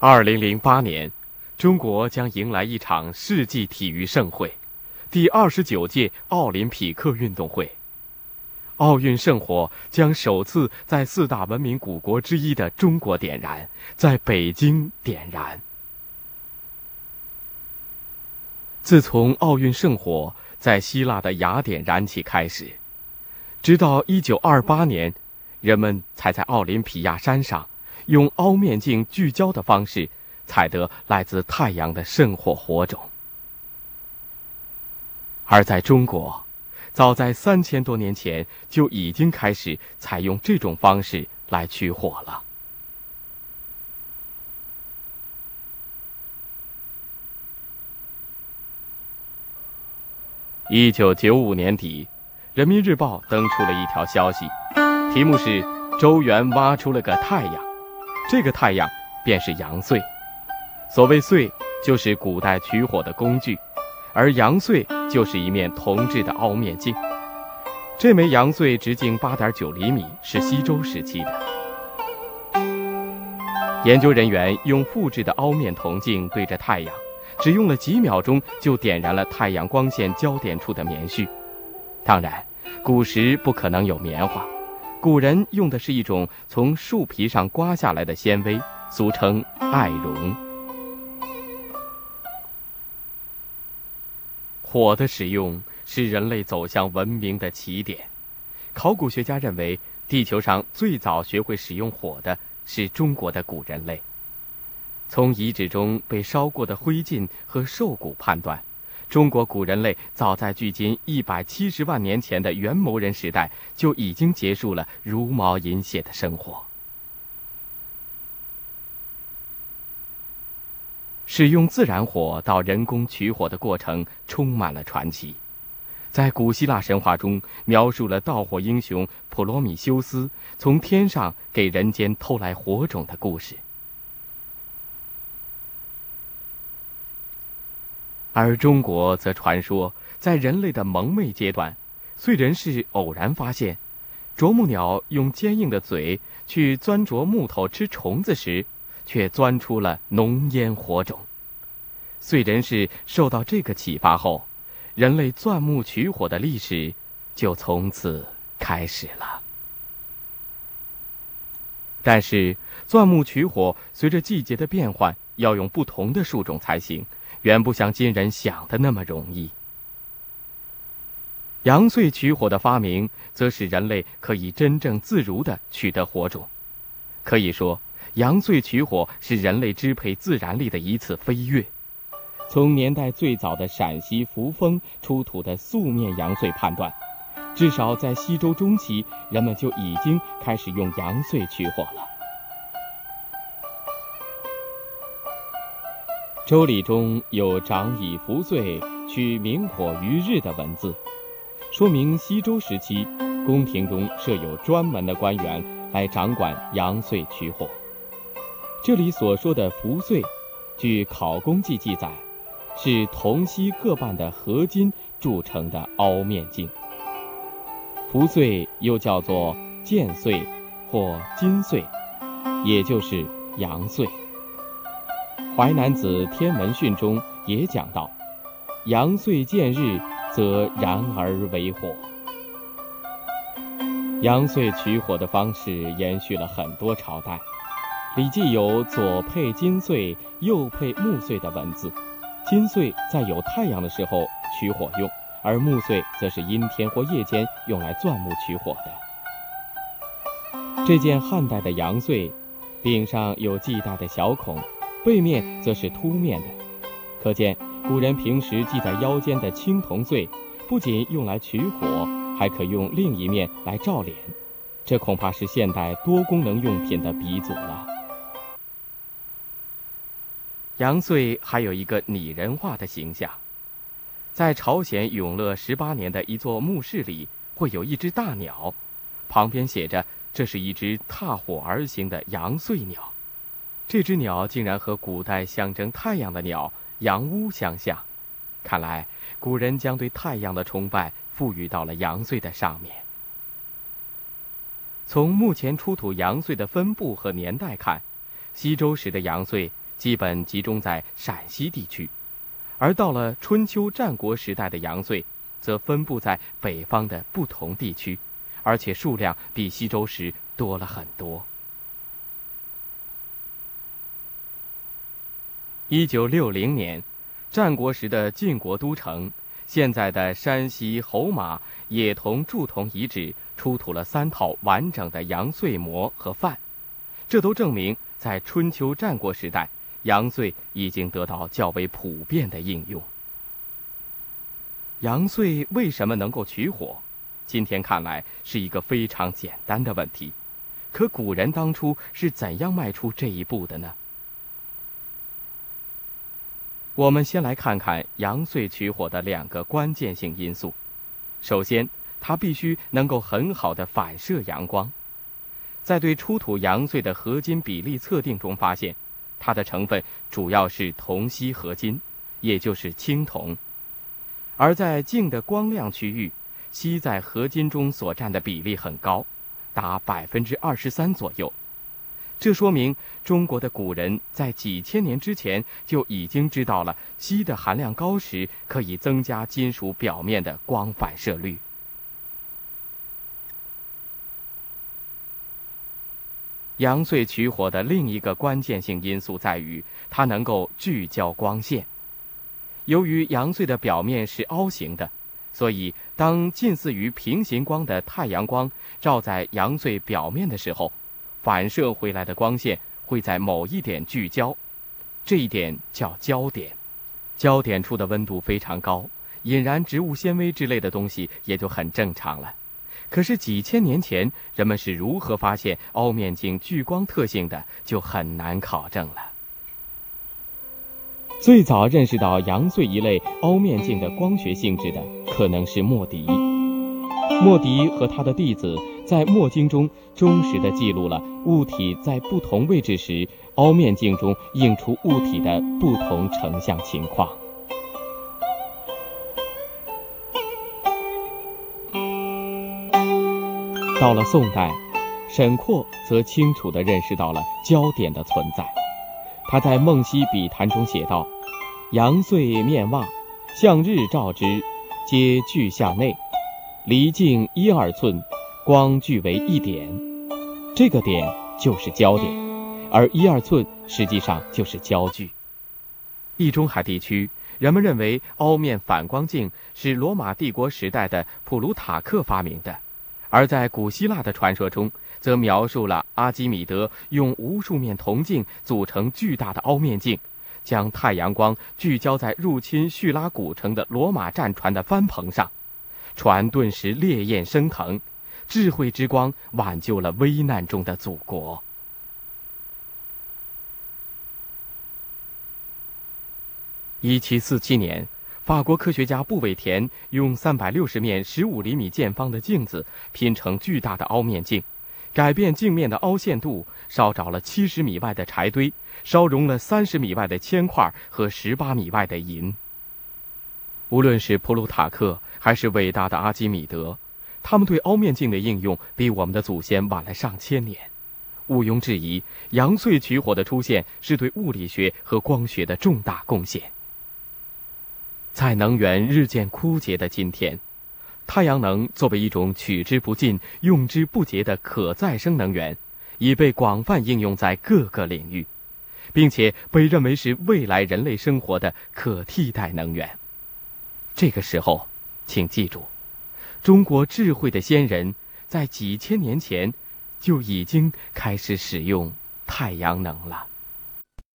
二零零八年，中国将迎来一场世纪体育盛会——第二十九届奥林匹克运动会。奥运圣火将首次在四大文明古国之一的中国点燃，在北京点燃。自从奥运圣火在希腊的雅典燃起开始，直到一九二八年，人们才在奥林匹亚山上。用凹面镜聚焦的方式，采得来自太阳的圣火火种。而在中国，早在三千多年前就已经开始采用这种方式来取火了。一九九五年底，《人民日报》登出了一条消息，题目是“周原挖出了个太阳”。这个太阳便是阳穗，所谓穗，就是古代取火的工具，而阳穗就是一面铜制的凹面镜。这枚阳穗直径八点九厘米，是西周时期的。研究人员用复制的凹面铜镜对着太阳，只用了几秒钟就点燃了太阳光线焦点处的棉絮。当然，古时不可能有棉花。古人用的是一种从树皮上刮下来的纤维，俗称艾绒。火的使用是人类走向文明的起点。考古学家认为，地球上最早学会使用火的是中国的古人类。从遗址中被烧过的灰烬和兽骨判断。中国古人类早在距今一百七十万年前的元谋人时代就已经结束了茹毛饮血的生活。使用自然火到人工取火的过程充满了传奇，在古希腊神话中描述了盗火英雄普罗米修斯从天上给人间偷来火种的故事。而中国则传说，在人类的蒙昧阶段，燧人氏偶然发现，啄木鸟用坚硬的嘴去钻啄木头吃虫子时，却钻出了浓烟火种。燧人氏受到这个启发后，人类钻木取火的历史就从此开始了。但是，钻木取火随着季节的变换，要用不同的树种才行。远不像今人想的那么容易。阳穗取火的发明，则使人类可以真正自如地取得火种。可以说，阳穗取火是人类支配自然力的一次飞跃。从年代最早的陕西扶风出土的素面阳穗判断，至少在西周中期，人们就已经开始用阳穗取火了。《周礼》中有“长以扶穗，取明火于日”的文字，说明西周时期宫廷中设有专门的官员来掌管阳岁取火。这里所说的扶穗，据《考工记》记载，是铜锡各半的合金铸成的凹面镜。扶穗又叫做剑岁或金岁，也就是阳岁。《淮南子·天文训》中也讲到：“阳岁见日，则燃而为火。”阳岁取火的方式延续了很多朝代，《礼记》有“左配金穗，右配木穗”的文字。金穗在有太阳的时候取火用，而木穗则是阴天或夜间用来钻木取火的。这件汉代的阳穗，顶上有系带的小孔。背面则是凸面的，可见古人平时系在腰间的青铜穗，不仅用来取火，还可用另一面来照脸。这恐怕是现代多功能用品的鼻祖了。阳穗还有一个拟人化的形象，在朝鲜永乐十八年的一座墓室里，会有一只大鸟，旁边写着：“这是一只踏火而行的阳穗鸟。”这只鸟竟然和古代象征太阳的鸟羊乌相像，看来古人将对太阳的崇拜赋予到了阳穗的上面。从目前出土羊穗的分布和年代看，西周时的羊穗基本集中在陕西地区，而到了春秋战国时代的羊燧，则分布在北方的不同地区，而且数量比西周时多了很多。一九六零年，战国时的晋国都城，现在的山西侯马冶铜铸铜遗址出土了三套完整的羊燧模和范，这都证明在春秋战国时代，羊燧已经得到较为普遍的应用。羊燧为什么能够取火？今天看来是一个非常简单的问题，可古人当初是怎样迈出这一步的呢？我们先来看看阳燧取火的两个关键性因素。首先，它必须能够很好的反射阳光。在对出土阳燧的合金比例测定中发现，它的成分主要是铜锡合金，也就是青铜。而在镜的光亮区域，锡在合金中所占的比例很高，达百分之二十三左右。这说明中国的古人在几千年之前就已经知道了锡的含量高时可以增加金属表面的光反射率。阳燧取火的另一个关键性因素在于它能够聚焦光线。由于阳燧的表面是凹形的，所以当近似于平行光的太阳光照在阳燧表面的时候。反射回来的光线会在某一点聚焦，这一点叫焦点。焦点处的温度非常高，引燃植物纤维之类的东西也就很正常了。可是几千年前人们是如何发现凹面镜聚光特性的，就很难考证了。最早认识到阳燧一类凹面镜的光学性质的，可能是莫迪。莫迪和他的弟子。在墨经中忠实地记录了物体在不同位置时，凹面镜中映出物体的不同成像情况。到了宋代，沈括则清楚地认识到了焦点的存在。他在《梦溪笔谈》中写道：“阳燧面望，向日照之，皆聚向内，离镜一二寸。”光聚为一点，这个点就是焦点，而一二寸实际上就是焦距。地中海地区人们认为凹面反光镜是罗马帝国时代的普鲁塔克发明的，而在古希腊的传说中，则描述了阿基米德用无数面铜镜组成巨大的凹面镜，将太阳光聚焦在入侵叙拉古城的罗马战船的帆篷上，船顿时烈焰升腾。智慧之光挽救了危难中的祖国。一七四七年，法国科学家布韦田用三百六十面十五厘米见方的镜子拼成巨大的凹面镜，改变镜面的凹陷度，烧着了七十米外的柴堆，烧融了三十米外的铅块和十八米外的银。无论是普鲁塔克，还是伟大的阿基米德。他们对凹面镜的应用比我们的祖先晚了上千年，毋庸置疑，阳燧取火的出现是对物理学和光学的重大贡献。在能源日渐枯竭的今天，太阳能作为一种取之不尽、用之不竭的可再生能源，已被广泛应用在各个领域，并且被认为是未来人类生活的可替代能源。这个时候，请记住。中国智慧的先人，在几千年前就已经开始使用太阳能了。